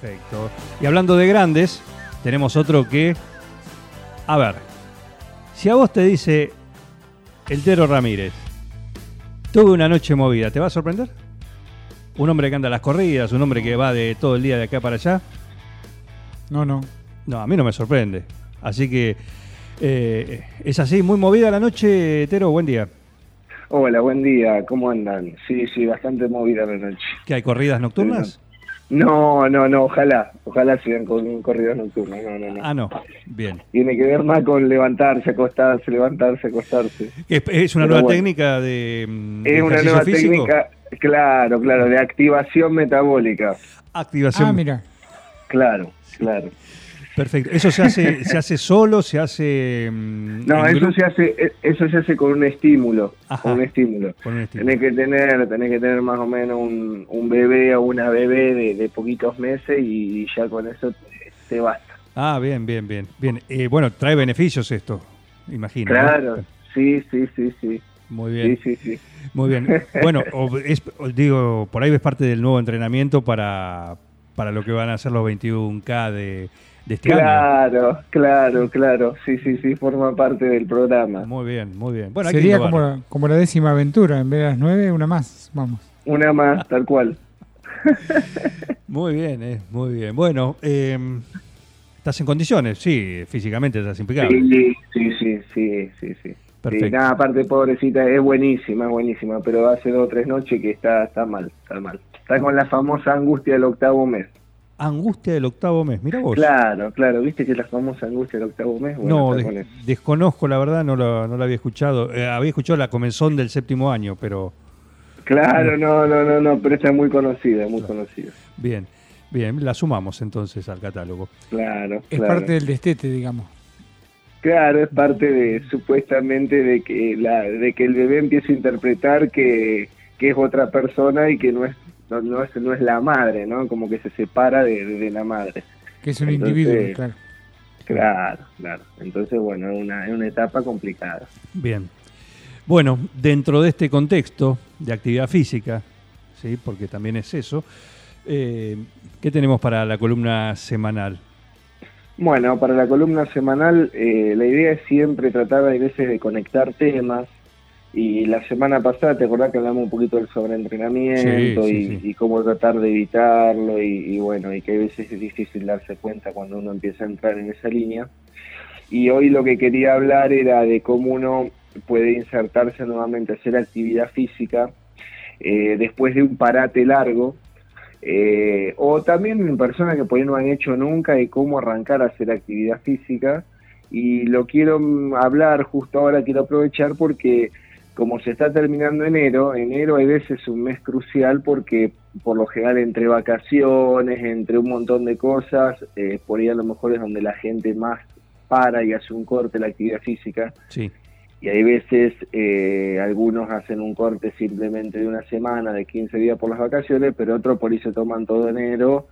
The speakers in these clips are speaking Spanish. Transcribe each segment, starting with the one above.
Perfecto. Y hablando de grandes, tenemos otro que. A ver. Si a vos te dice el Tero Ramírez, tuve una noche movida, ¿te va a sorprender? Un hombre que anda a las corridas, un hombre que va de todo el día de acá para allá. No, no. No, a mí no me sorprende. Así que. eh, es así, muy movida la noche, Tero, buen día. Hola, buen día, ¿cómo andan? Sí, sí, bastante movida la noche. ¿Que hay corridas nocturnas? No, no, no, ojalá, ojalá sigan con un corrido nocturno, no, no, no. Ah, no. Bien. Tiene que ver más con levantarse, acostarse, levantarse, acostarse. Es, es una Pero nueva bueno. técnica de. de Es una nueva físico? técnica, claro, claro, de activación metabólica. Activación. Ah, mira. Claro, claro. Perfecto. ¿Eso se hace, se hace solo? ¿Se hace.? mm, No, en eso se hace, eso se hace con un estímulo, Ajá. con un estímulo. Con un estímulo. Tenés que tener, tenés que tener más o menos un, un bebé o una bebé de, de poquitos meses y ya con eso te, te basta. Ah, bien, bien, bien. bien. Eh, bueno, trae beneficios esto, imagino. ¿no? Claro, sí, sí, sí, sí. Muy bien, Sí, sí, sí. muy bien. Bueno, o es- digo, por ahí ves parte del nuevo entrenamiento para, para lo que van a ser los 21K de, de este año. Claro, claro, claro. Sí, sí, sí, forma parte del programa. Muy bien, muy bien. Bueno, Sería como la, como la décima aventura. En vez de las nueve, una más. Vamos. Una más, tal cual. Muy bien, eh, muy bien. Bueno, eh, ¿estás en condiciones? Sí, físicamente estás impecable. Sí, sí, sí, sí, sí, sí. Perfecto. Sí, nada, aparte, pobrecita, es buenísima, es buenísima, pero hace dos o tres noches que está, está mal, está mal. Está con la famosa angustia del octavo mes. Angustia del octavo mes, mira vos. Claro, claro, ¿viste que la famosa angustia del octavo mes? Bueno, no, des- desconozco la verdad, no lo había escuchado. Eh, había escuchado la comenzón del séptimo año, pero Claro, no, no, no, no, pero esta es muy conocida, muy conocida. bien, bien, la sumamos entonces al catálogo. Claro, Es claro. parte del destete, digamos. Claro, es parte de supuestamente de que la de que el bebé empiece a interpretar que, que es otra persona y que no es no, no es no es la madre, ¿no? Como que se separa de, de- de la madre. Que es un Entonces- individuo, claro. Claro, claro. Entonces, bueno, es una, es una etapa complicada. Bien. Bueno, dentro de este contexto de actividad física, ¿sí? porque también es eso, eh, ¿qué tenemos para la columna semanal? Bueno, para la columna semanal, eh, la idea es siempre tratar a veces de conectar temas. Y la semana pasada, ¿te acordás que hablamos un poquito del sobreentrenamiento Sí, y, sí. y cómo tratar de evitarlo? Y, y bueno, y que a veces es difícil darse cuenta cuando uno empieza a entrar en esa línea. Y hoy lo que quería hablar era de cómo uno puede insertarse nuevamente a hacer actividad física eh, después de un parate largo eh, o también en personas que por ahí no han hecho nunca de cómo arrancar a hacer actividad física y lo quiero hablar justo ahora, quiero aprovechar porque como se está terminando enero, enero hay veces un mes crucial porque por lo general entre vacaciones, entre un montón de cosas, eh, por ahí a lo mejor es donde la gente más para y hace un corte la actividad física. Sí, y hay veces eh, algunos hacen un corte simplemente de una semana, de 15 días por las vacaciones, pero otros por ahí se toman todo enero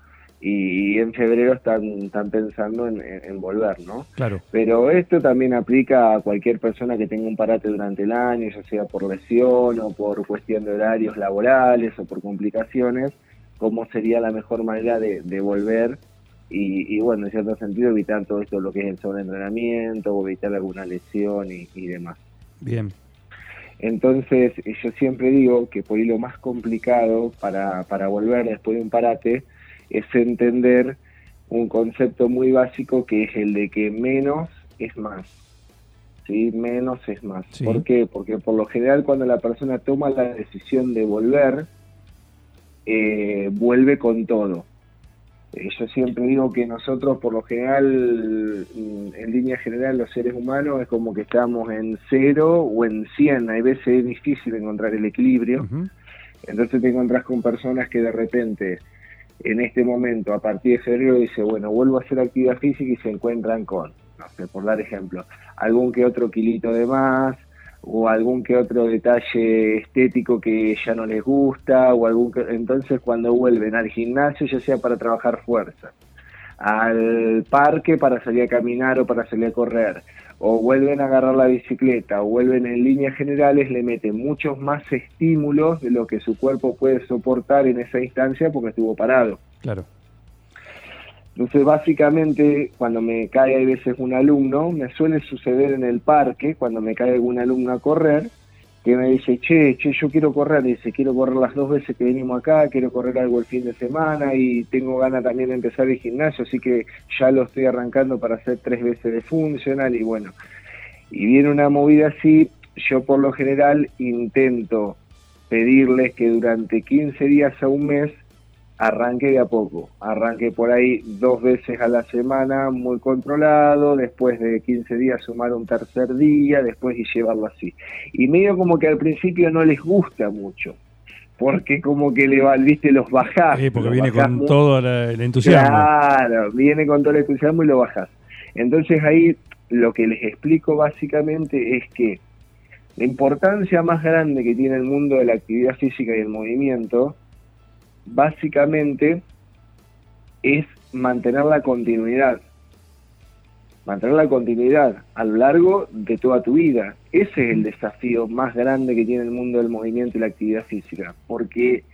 y, en febrero están, están pensando en, volver, ¿no? claro. Pero esto también aplica a cualquier persona que tenga un parate durante el año, ya sea por lesión o por cuestión de horarios laborales o por complicaciones, cómo sería la mejor manera de, de volver y, y, bueno, en cierto sentido evitar todo esto, lo que es el sobreentrenamiento o evitar alguna lesión y, y demás. Bien, Entonces, yo siempre digo que por ahí lo más complicado para, para volver después de un parate es entender un concepto muy básico que es el de que menos es más. ¿Sí? Menos es más. Sí. ¿Por qué? Porque por lo general cuando la persona toma la decisión de volver, eh, vuelve con todo. Eh, Yo siempre digo que nosotros, por lo general, mm, en línea general, los seres humanos es como que estamos en cero o en 100. Hay veces es difícil encontrar el equilibrio. Entonces te encontrás con personas que de repente, en este momento, a partir de febrero, dice, bueno, vuelvo a hacer actividad física y se encuentran con, no sé, por dar ejemplo, algún que otro kilito de más, o algún que otro detalle estético que ya no les gusta, o algún que... entonces cuando vuelven al gimnasio, ya sea para trabajar fuerza, al parque para salir a caminar o para salir a correr, o vuelven a agarrar la bicicleta, o vuelven en líneas generales, le meten muchos más estímulos de lo que su cuerpo puede soportar en esa instancia porque estuvo parado. Claro. Entonces, básicamente, cuando me cae a veces un alumno, me suele suceder en el parque, cuando me cae algún alumno a correr, que me dice, che, che, yo quiero correr, dice, quiero correr las dos veces que venimos acá, quiero correr algo el fin de semana y tengo ganas también de empezar el gimnasio, así que ya lo estoy arrancando para hacer tres veces de funcional y bueno, y viene una movida así, yo por lo general intento pedirles que durante 15 días a un mes arranque de a poco, arranque por ahí dos veces a la semana muy controlado, después de 15 días sumar un tercer día, después y llevarlo así. Y medio como que al principio no les gusta mucho, porque como que le viste, los bajás. Sí, porque viene bajás con todo el entusiasmo. Claro, viene con todo el entusiasmo y lo bajas. Entonces ahí lo que les explico básicamente es que la importancia más grande que tiene el mundo de la actividad física y el movimiento, básicamente es mantener la continuidad. Mantener la continuidad a lo largo de toda tu vida. Ese es el desafío más grande que tiene el mundo del movimiento y la actividad física. Porque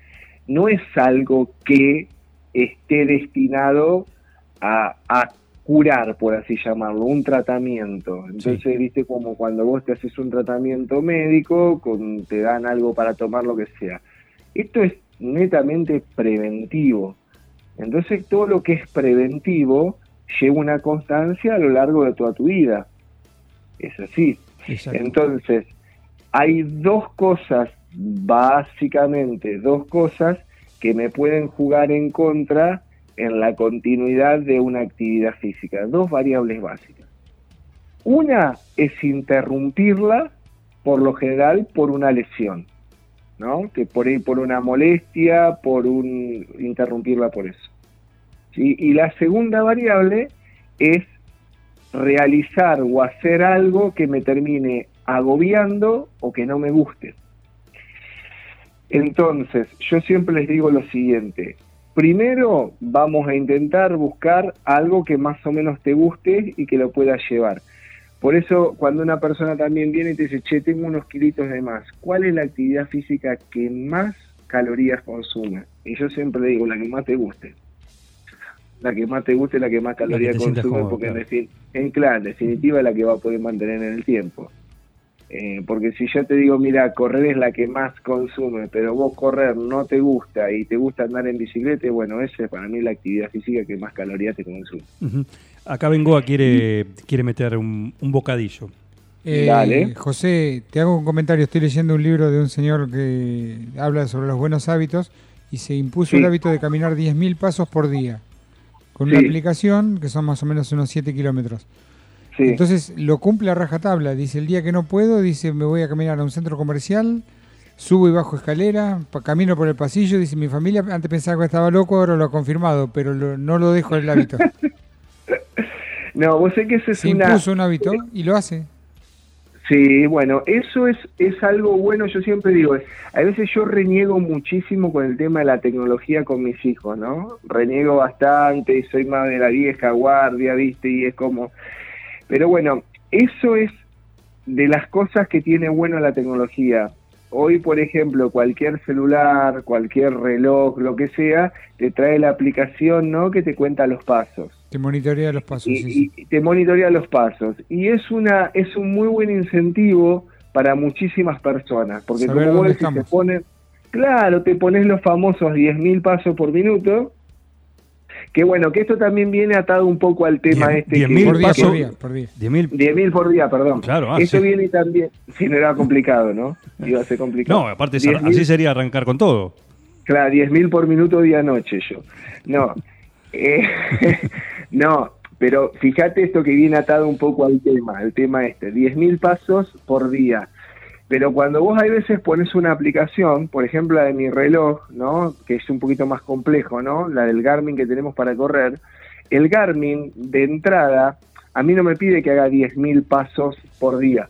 no es algo que esté destinado a, a curar, por así llamarlo, un tratamiento. Entonces, viste, como cuando vos te haces un tratamiento médico, con, te dan algo para tomar lo que sea. Esto es netamente preventivo. Entonces, todo lo que es preventivo lleva una constancia a lo largo de toda tu vida. Es así. Exacto. Entonces, hay dos cosas, básicamente dos cosas, que me pueden jugar en contra en la continuidad de una actividad física. Dos variables básicas. Una es interrumpirla, por lo general, por una lesión, ¿no? Que por por una molestia, por un interrumpirla por eso. Y la segunda variable es realizar o hacer algo que me termine agobiando o que no me guste. Entonces, yo siempre les digo lo siguiente. Primero vamos a intentar buscar algo que más o menos te guste y que lo puedas llevar. Por eso, cuando una persona también viene y te dice, che, tengo unos kilitos de más, ¿cuál es la actividad física que más calorías consume? Y yo siempre le digo, la que más te guste. La que más te guste, la que más calorías consume, cómodo, porque claro. en, en, claro, en definitiva es la que va a poder mantener en el tiempo. Eh, porque si yo te digo, mira, correr es la que más consume, pero vos correr no te gusta y te gusta andar en bicicleta, bueno, esa es para mí la actividad física que más calorías te consume. Acá Bengoa quiere, quiere meter un, un bocadillo. Eh, Dale. José, te hago un comentario. Estoy leyendo un libro de un señor que habla sobre los buenos hábitos y se impuso Sí. el hábito de caminar 10.000 pasos por día con una aplicación que son más o menos unos 7 kilómetros. Sí, Entonces lo cumple a rajatabla. Dice, el día que no puedo, dice, me voy a caminar a un centro comercial, subo y bajo escalera, camino por el pasillo. Dice, mi familia antes pensaba que estaba loco, ahora lo ha confirmado, pero lo- no lo dejo el hábito. no, vos sé que eso es Se una... impuso un hábito y lo hace. Sí, bueno, eso es, es algo bueno, yo siempre digo, a veces yo reniego muchísimo con el tema de la tecnología con mis hijos, ¿no? Reniego bastante y soy más de la vieja guardia, ¿viste? Y es como... Pero bueno, eso es de las cosas que tiene bueno la tecnología. Hoy, por ejemplo, cualquier celular, cualquier reloj, lo que sea, te trae la aplicación, ¿no? Que te cuenta los pasos Te monitorea los pasos. y, sí, sí. y te monitorea los pasos y es una es un muy buen incentivo para muchísimas personas porque Saber como vos dónde decís, te ponen claro te pones los famosos 10.000 pasos por minuto que bueno que esto también viene atado un poco al tema Diez- este diez que- mil Por día, por día, por día. 10.000. 10.000 por día, perdón. Claro, ah, Esto sí. viene también, si no era complicado, ¿no? Iba a ser complicado. No, aparte 10.000 así sería arrancar con todo. Claro, 10.000 por minuto día-noche yo. No, eh, no, pero fíjate esto que viene atado un poco al tema, al tema este, 10.000 pasos por día. Pero cuando vos hay veces pones una aplicación, por ejemplo la de mi reloj, ¿no? Que es un poquito más complejo, ¿no? La del Garmin que tenemos para correr. El Garmin, de entrada, a mí no me pide que haga 10.000 pasos por día.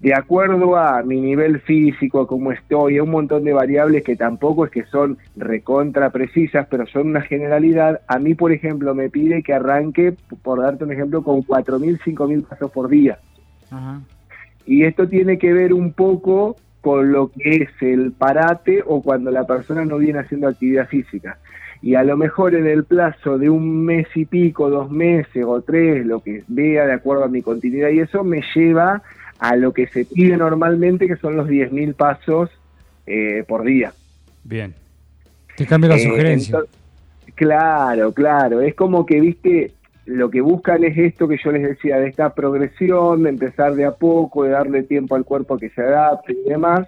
De acuerdo a mi nivel físico, a cómo estoy, a un montón de variables que tampoco es que son recontra precisas, pero son una generalidad, a mí, por ejemplo, me pide que arranque, por darte un ejemplo, con 4.000, 5.000 pasos por día. Ajá. Y esto tiene que ver un poco con lo que es el parate o cuando la persona no viene haciendo actividad física. Y a lo mejor en el plazo de un mes y pico, dos meses o tres, lo que vea de acuerdo a mi continuidad y eso me lleva a lo que se pide normalmente, que son los 10.000 pasos eh, por día. Bien. Te cambia la Eh, sugerencia. claro, claro. Es como que, viste, lo que buscan es esto que yo les decía, de esta progresión, de empezar de a poco, de darle tiempo al cuerpo que se adapte y demás,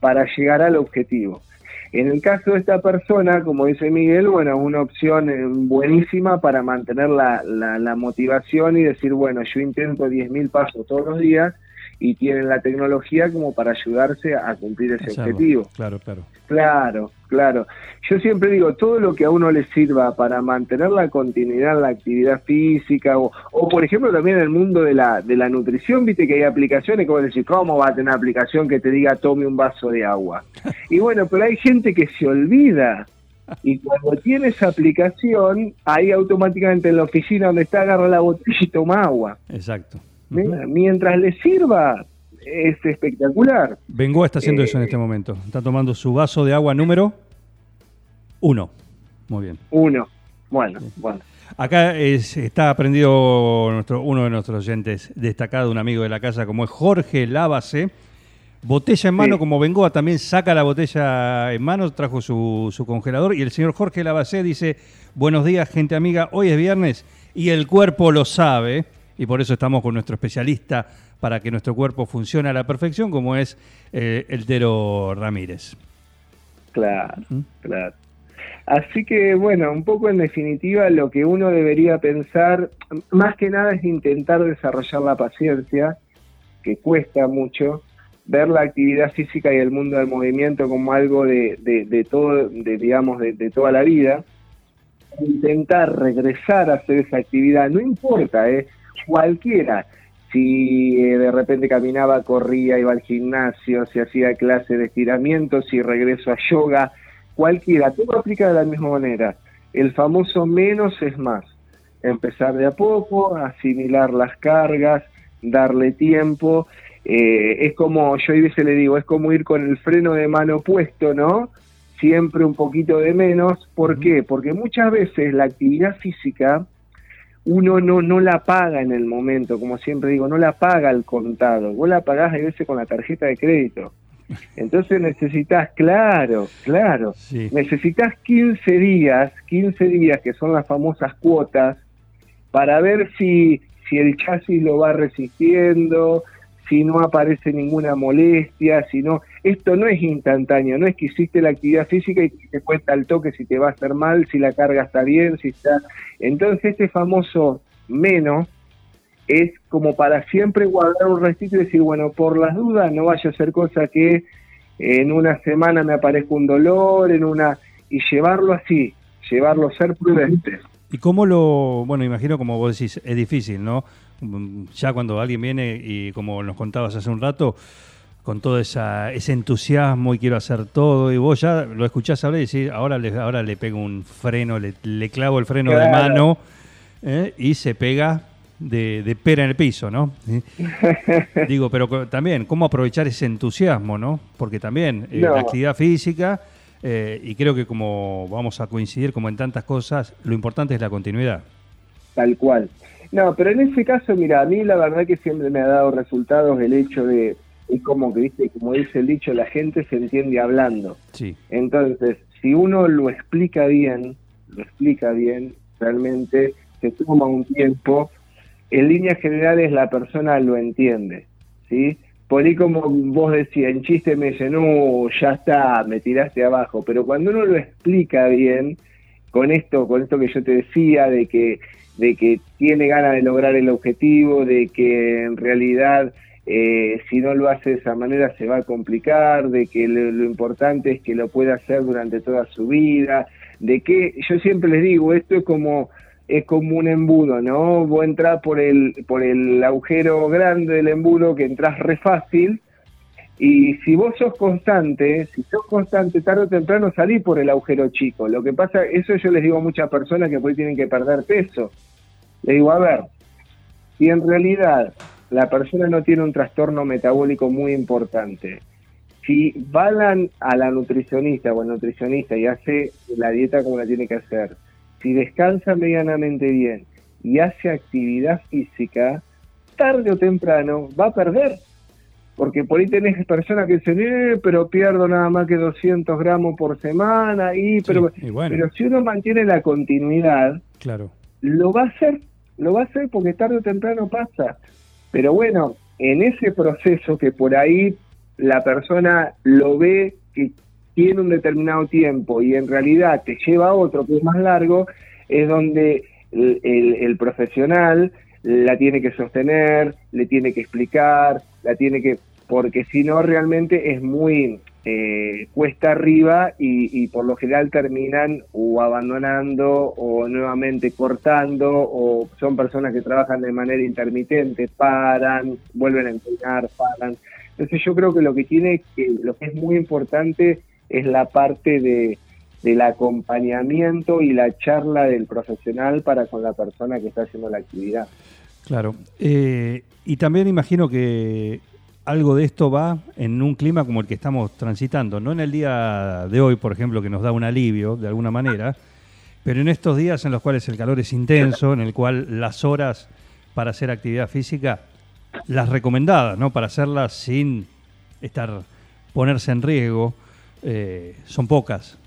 para llegar al objetivo. En el caso de esta persona, como dice Miguel, bueno, es una opción eh, buenísima para mantener la, la, la motivación y decir, bueno, yo intento 10.000 pasos todos los días y tienen la tecnología como para ayudarse a cumplir ese objetivo. Claro, claro. Claro, claro. Yo siempre digo, todo lo que a uno le sirva para mantener la continuidad en la actividad física o, o por ejemplo también en el mundo de la, de la nutrición, viste que hay aplicaciones como decir, ¿cómo va a tener una aplicación que te diga tome un vaso de agua? Y bueno, pero hay gente que se olvida. Y cuando tiene esa aplicación, ahí automáticamente en la oficina donde está agarra la botella y toma agua. Exacto. Mientras le sirva, es espectacular. Bengoa está haciendo Eh, eso en este momento. Está tomando su vaso de agua número uno. Muy bien. Uno. Bueno, bueno. Acá es- está aprendido nuestro, uno de nuestros oyentes destacado, un amigo de la casa, como es Jorge Lávase. Botella en mano, Sí. como Bengoa también saca la botella en mano, trajo su, su congelador. Y el señor Jorge Lavacé dice: Buenos días, gente amiga. Hoy es viernes y el cuerpo lo sabe. Y por eso estamos con nuestro especialista para que nuestro cuerpo funcione a la perfección, como es eh, el Tero Ramírez. Claro, ¿Mm? claro. Así que, bueno, un poco en definitiva lo que uno debería pensar, más que nada es intentar desarrollar la paciencia, que cuesta mucho, ver la actividad física y el mundo del movimiento como algo de, de, de todo, de, digamos, de, de toda la vida, intentar regresar a hacer esa actividad, no importa, ¿eh? Cualquiera, si eh, de repente caminaba, corría, iba al gimnasio, si hacía clase de estiramiento, si regreso a yoga, cualquiera, todo aplica de la misma manera. El famoso menos es más. Empezar de a poco, asimilar las cargas, darle tiempo. Eh, es como, yo a veces le digo, es como ir con el freno de mano puesto, ¿no? Siempre un poquito de menos. ¿Por qué? Porque muchas veces la actividad física uno no, no la paga en el momento, como siempre digo, no la paga al contado, vos la pagás a veces con la tarjeta de crédito. Entonces necesitas, claro, claro, Sí. necesitas 15 días, 15 días que son las famosas cuotas, para ver si, si el chasis lo va resistiendo, si no aparece ninguna molestia, si no, esto no es instantáneo, no es que hiciste la actividad física y te cuenta al toque si te va a hacer mal, si la carga está bien, si está... Entonces este famoso menos es como para siempre guardar un restito y decir, bueno, por las dudas no vaya a ser cosa que en una semana me aparezca un dolor, en una... y llevarlo así, llevarlo, ser prudentes. ¿Y cómo lo.? Bueno, imagino, como vos decís, es difícil, ¿no? Mm, Ya cuando alguien viene y, como nos contabas hace un rato, con todo esa, ese entusiasmo y quiero hacer todo, y vos ya lo escuchás hablar y decís, ahora le, ahora le pego un freno, le, le clavo el freno de mano ¿eh? y se pega de, de pera en el piso, ¿no? ¿Sí? Digo, pero también, ¿cómo aprovechar ese entusiasmo, ¿no? Porque también eh, No. la actividad física, eh, y creo que como vamos a coincidir como en tantas cosas, lo importante es la continuidad. Tal cual. No, pero en ese caso, mira, a mí la verdad que siempre me ha dado resultados el hecho de, es como que, viste, como dice el dicho, la gente se entiende hablando. Sí, Entonces, si uno lo explica bien, lo explica bien, realmente se toma un tiempo, en líneas generales la persona lo entiende, ¿sí? Por ahí como vos decías, en chiste me dicen, no, ya está, me tiraste abajo, pero cuando uno lo explica bien, con esto, con esto que yo te decía, de que, de que tiene ganas de lograr el objetivo, de que en realidad eh, si no lo hace de esa manera se va a complicar, de que lo, importante es que lo pueda hacer durante toda su vida, de que yo siempre les digo, esto es como es como un embudo, ¿no? Vos entras por el, por el agujero grande del embudo que entras re fácil, y si vos sos constante, si sos constante, tarde o temprano salís por el agujero chico. Lo que pasa, eso yo les digo a muchas personas que ahí tienen que perder peso. Le digo, a ver, si en realidad la persona no tiene un trastorno metabólico muy importante, si va a la nutricionista o al nutricionista y hace la dieta como la tiene que hacer, si descansa medianamente bien y hace actividad física, tarde o temprano va a perder. Porque por ahí tenés personas que dicen, eh, pero pierdo nada más que 200 gramos por semana, y pero, y bueno. pero si uno mantiene la continuidad, Claro. lo va a hacer, lo va a hacer porque tarde o temprano pasa. Pero bueno, en ese proceso que por ahí la persona lo ve que tiene un determinado tiempo y en realidad te lleva a otro que es más largo, es donde el, el- el profesional la tiene que sostener, le tiene que explicar, la tiene que, porque si no realmente es muy eh, cuesta arriba y, por lo general terminan o abandonando o nuevamente cortando o son personas que trabajan de manera intermitente, paran, vuelven a entrenar, paran. Entonces yo creo que lo que tiene que, lo que es muy importante es la parte de del acompañamiento y la charla del profesional para con la persona que está haciendo la actividad. Claro. Eh, y también imagino que algo de esto va en un clima como el que estamos transitando, no en el día de hoy, por ejemplo, que nos da un alivio de alguna manera, pero en estos días en los cuales el calor es intenso, en el cual las horas para hacer actividad física, las recomendadas, ¿no? Para hacerlas sin estar ponerse en riesgo, eh, son pocas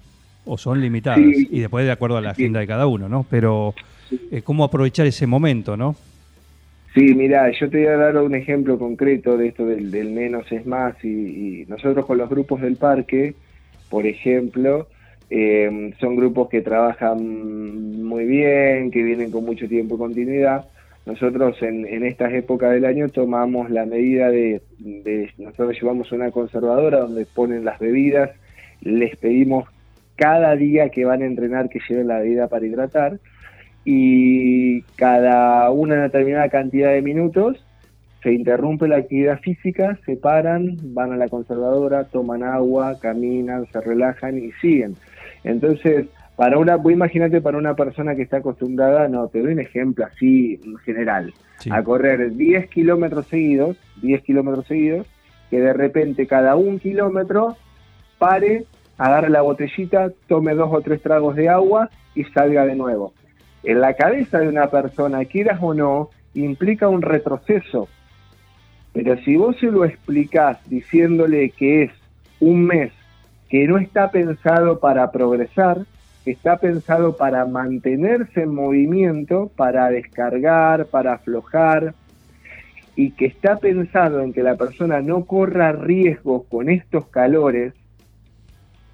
o son limitadas y después de acuerdo a la agenda de cada uno, ¿no? Pero eh, cómo aprovechar ese momento, ¿no? Sí, mira, yo te voy a dar un ejemplo concreto de esto del, del menos es más y, nosotros con los grupos del parque, por ejemplo, eh, son grupos que trabajan muy bien, que vienen con mucho tiempo y continuidad. Nosotros en, en estas épocas del año tomamos la medida de, de, nosotros llevamos una conservadora donde ponen las bebidas, les pedimos cada día que van a entrenar que lleven la bebida para hidratar y cada una determinada cantidad de minutos se interrumpe la actividad física, se paran, van a la conservadora, toman agua, caminan, se relajan y siguen. Entonces, para una, vos imagínate para una persona que está acostumbrada, no, te doy un ejemplo así en general, Sí. a correr 10 kilómetros seguidos, 10 kilómetros seguidos, que de repente cada un kilómetro pare, agarre la botellita, tome dos o tres tragos de agua y salga de nuevo. En la cabeza de una persona, quieras o no, implica un retroceso. Pero si vos se lo explicás diciéndole que es un mes que no está pensado para progresar, está pensado para mantenerse en movimiento, para descargar, para aflojar, y que está pensado en que la persona no corra riesgos con estos calores,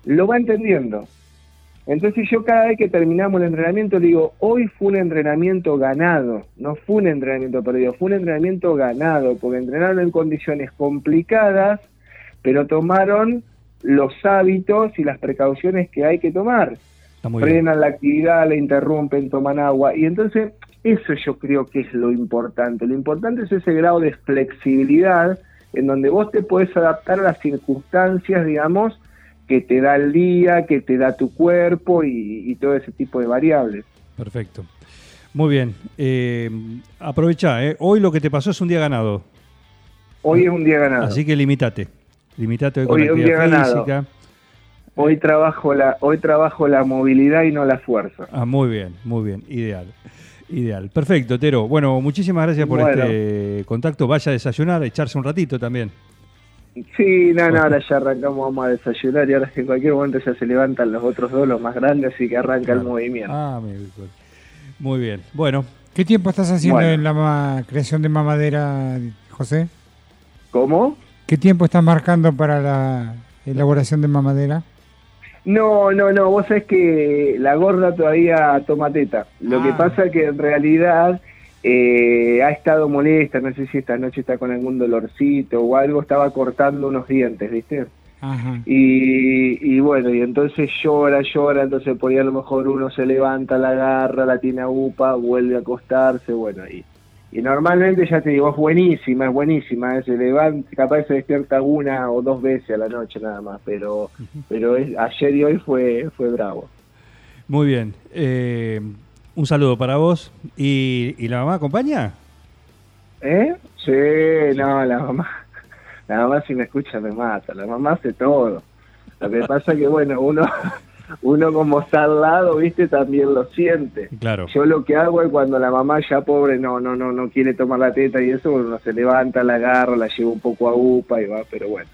lo va entendiendo. Entonces yo cada vez que terminamos el entrenamiento digo, hoy fue un entrenamiento ganado, no fue un entrenamiento perdido, fue un entrenamiento ganado, porque entrenaron en condiciones complicadas, pero tomaron los hábitos y las precauciones que hay que tomar. Frenan la actividad, la interrumpen, toman agua. Y entonces eso yo creo que es lo importante. Lo importante es ese grado de flexibilidad en donde vos te puedes adaptar a las circunstancias, digamos, que te da el día, que te da tu cuerpo y, y todo ese tipo de variables. Perfecto. Muy bien. Eh, aprovecha, ¿eh? Hoy lo que te pasó es un día ganado. Hoy es un día ganado. Así que limitate. Limitate hoy con Hoy es un día ganado. física. Hoy trabajo la hoy trabajo la movilidad y no la fuerza. Ah, muy bien, muy bien. Ideal. Ideal. Perfecto, Tero. Bueno, muchísimas gracias por Bueno. este contacto. Vaya a desayunar, echarse un ratito también. Sí, no, no, ahora ya arrancamos, vamos a desayunar y ahora en cualquier momento ya se levantan los otros dos, los más grandes, así que arranca el movimiento. Ah, muy bien. Bueno, ¿Qué tiempo estás haciendo Bueno. en la creación de mamadera, José? ¿Cómo? ¿Qué tiempo estás marcando para la elaboración de mamadera? No, no, no, vos sabés que la gorda todavía toma teta. Lo Ah. que pasa es que en realidad eh, ha estado molesta, no sé si esta noche está con algún dolorcito o algo, estaba cortando unos dientes, ¿viste? Ajá. Y, y bueno, y entonces llora, llora, entonces por ahí a lo mejor uno se levanta, la agarra, la tiene a upa, vuelve a acostarse, bueno, y, y normalmente ya te digo, es buenísima, es buenísima, eh, se levanta, capaz se despierta una o dos veces a la noche nada más, pero, pero es- ayer y hoy fue, fue bravo. Muy bien. Eh, un saludo para vos. ¿Y, y la mamá acompaña? ¿Eh? Sí, no, la mamá, la mamá si me escucha me mata, la mamá hace todo. Lo que pasa que bueno, uno, uno como está al lado, viste, también lo siente. Claro. Yo lo que hago es cuando la mamá ya pobre no, no, no, no quiere tomar la teta y eso, uno se levanta, la agarra, la lleva un poco a UPA y va, pero bueno.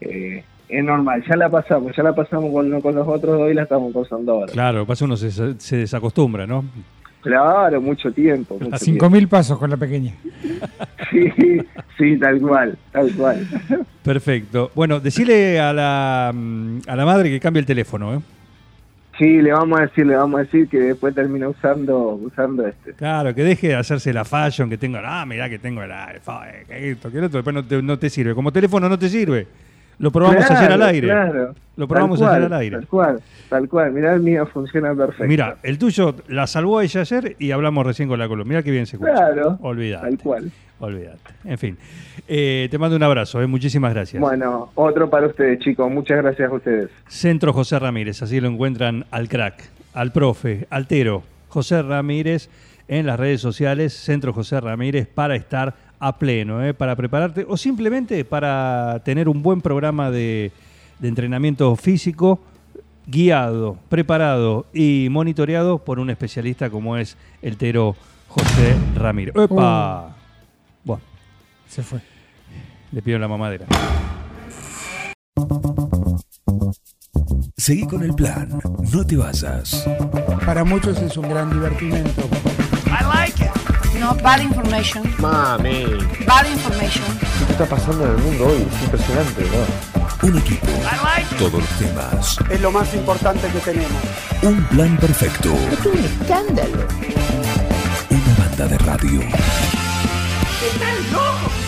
Eh, es normal, ya la pasamos, ya la pasamos con, con los otros dos y la estamos pasando ahora. Claro, lo que pasa uno se, se desacostumbra, ¿no? Claro, mucho tiempo. Mucho A tiempo. 5.000 pasos con la pequeña. Sí, sí, tal cual, tal cual. Perfecto. Bueno, decile a la, mm, a la madre que cambie el teléfono, ¿eh? Sí, le vamos a decir, le vamos a decir que después termina usando, usando este. Claro, que deje de hacerse la fashion, que tenga, ah, mirá que tengo el esto, que lo otro, después no te, no te sirve. Como teléfono no te sirve. Lo probamos Claro, ayer al aire. Claro. Lo probamos ayer al aire. Tal cual, tal cual. Mirá, el mío funciona perfecto. Mira, el tuyo la salvó ella ayer y hablamos recién con la columna. Mira qué bien se escucha. Claro, Olvídate. tal cual. Olvídate. En fin. Eh, te mando un abrazo, eh, muchísimas gracias. Bueno, otro para ustedes, chicos. Muchas gracias a ustedes. Centro José Ramírez, así lo encuentran al crack, al profe, altero, José Ramírez en las redes sociales, Centro José Ramírez, para estar a pleno, eh, para prepararte o simplemente para tener un buen programa de, de entrenamiento físico guiado, preparado y monitoreado por un especialista como es el tero José Ramírez. ¡Epa! Bueno, Se fue. le pido la mamadera. Seguí con el plan. No te vayas. Para muchos es un gran divertimento. No bad information. Mami, Bad information. ¿qué está pasando en el mundo hoy? Es impresionante, ¿no? Un equipo. Todos los temas. Es lo más importante que tenemos. Un plan perfecto. Es un escándalo. Una banda de radio. ¡Están locos!